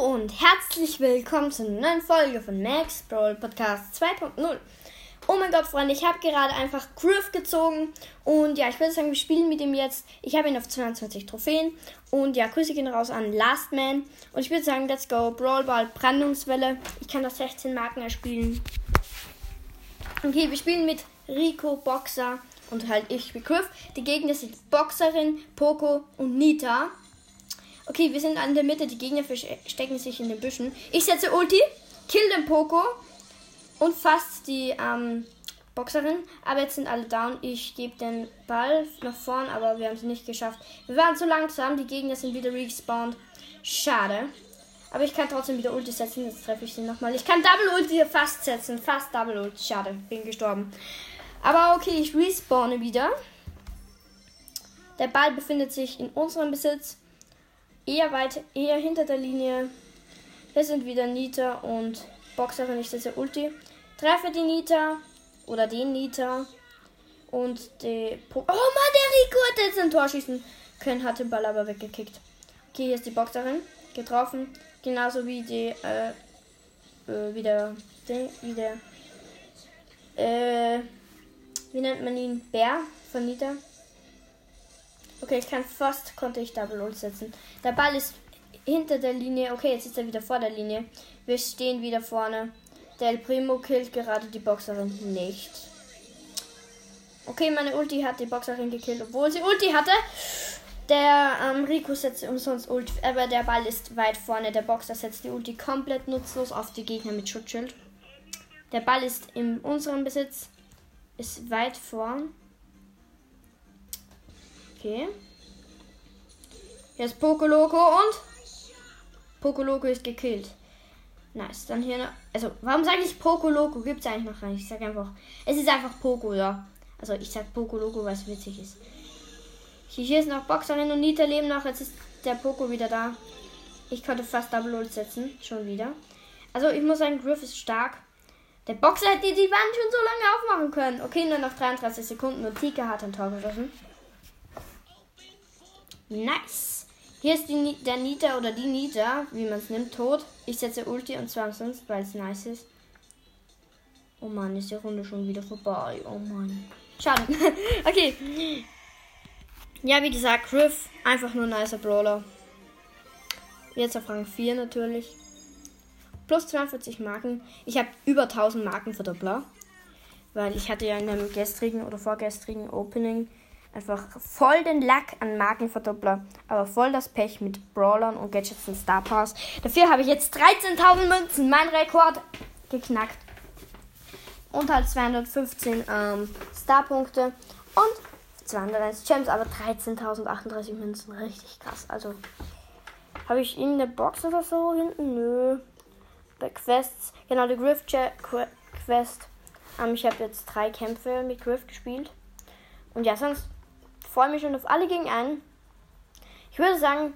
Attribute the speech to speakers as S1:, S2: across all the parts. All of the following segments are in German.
S1: Und herzlich willkommen zu einer neuen Folge von Max Brawl Podcast 2.0. Oh mein Gott, Freunde, ich habe gerade einfach Griff gezogen und ja, ich würde sagen, wir spielen mit ihm jetzt. Ich habe ihn auf 22 Trophäen und ja, Grüße gehen raus an Last Man und ich würde sagen, let's go, Brawl Ball, Brandungswelle. Ich kann das 16 Marken erspielen. Okay, wir spielen mit Rico, Boxer und halt ich Griff. Die Gegner sind Boxerin, Poco und Nita. Okay, wir sind an der Mitte. Die Gegner verstecken sich in den Büschen. Ich setze Ulti, kill den Poco und fast die ähm, Boxerin. Aber jetzt sind alle down. Ich gebe den Ball nach vorn, aber wir haben es nicht geschafft. Wir waren zu langsam. Die Gegner sind wieder respawned. Schade. Aber ich kann trotzdem wieder Ulti setzen. Jetzt treffe ich sie nochmal. Ich kann Double Ulti fast setzen. Fast Double Ulti. Schade. Bin gestorben. Aber okay, ich respawne wieder. Der Ball befindet sich in unserem Besitz eher weit, eher hinter der Linie. Hier sind wieder Nita und Boxerin. Ich setze Ulti. Treffe die Nita oder den Nita. Und die po Oh Mann, der Rico hat jetzt ein Tor schießen können, hat den Ball aber weggekickt. Okay, hier ist die Boxerin. Getroffen. Genauso wie die, äh, äh, wie der, wie der, äh, wie nennt man ihn? Bär von Nita. Okay, ich kann fast, konnte ich Double Ult setzen. Der Ball ist hinter der Linie. Okay, jetzt ist er wieder vor der Linie. Wir stehen wieder vorne. Der El Primo killt gerade die Boxerin nicht. Okay, meine Ulti hat die Boxerin gekillt, obwohl sie Ulti hatte. Der ähm, Rico setzt umsonst Ulti, aber der Ball ist weit vorne. Der Boxer setzt die Ulti komplett nutzlos auf die Gegner mit Schutzschild. Der Ball ist in unserem Besitz, ist weit vorn. Okay. Jetzt Pokoloko und Pokoloko ist gekillt. Nice. Dann hier noch. Also, warum sage ich Pokoloko? Gibt es eigentlich noch gar nicht. Ich sage einfach. Es ist einfach Poko, ja. Also, ich sage Pokoloko, weil es witzig ist. Hier ist noch Boxerin und Nita leben noch. Jetzt ist der Poko wieder da. Ich konnte fast Double Ult setzen. Schon wieder. Also, ich muss sagen, Griff ist stark. Der Boxer hätte die Wand schon so lange aufmachen können. Okay, nur noch 33 Sekunden und Tika hat ein Tor geschossen. Nice. Hier ist die, der Nita oder die Nita, wie man es nimmt, tot. Ich setze Ulti und zwar sonst, weil es nice ist. Oh Mann, ist die Runde schon wieder vorbei. Oh Mann. Schade. okay. Ja, wie gesagt, Griff, einfach nur nicer Brawler. Jetzt auf Rang 4 natürlich. Plus 42 Marken. Ich habe über 1000 Marken für Doppler. Weil ich hatte ja in einem gestrigen oder vorgestrigen Opening Einfach voll den Lack an Markenverdoppler, aber voll das Pech mit Brawlern und Gadgets und Star Pass. Dafür habe ich jetzt 13.000 Münzen, mein Rekord geknackt. Und halt 215 ähm, Star-Punkte und 201 Gems, aber 13.038 Münzen. Richtig krass. Also, habe ich in der Box oder so hinten? Nö. Bei Quests, genau, die Griff Quest. Ähm, ich habe jetzt drei Kämpfe mit Griff gespielt. Und ja, sonst freue mich schon auf alle gegen einen. Ich würde sagen,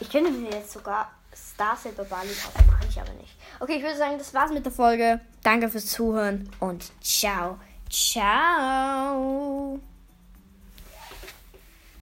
S1: ich könnte mir jetzt sogar Star Silver Bali kaufen, mache ich aber nicht. Okay, ich würde sagen, das war's mit der Folge. Danke fürs Zuhören und ciao. Ciao.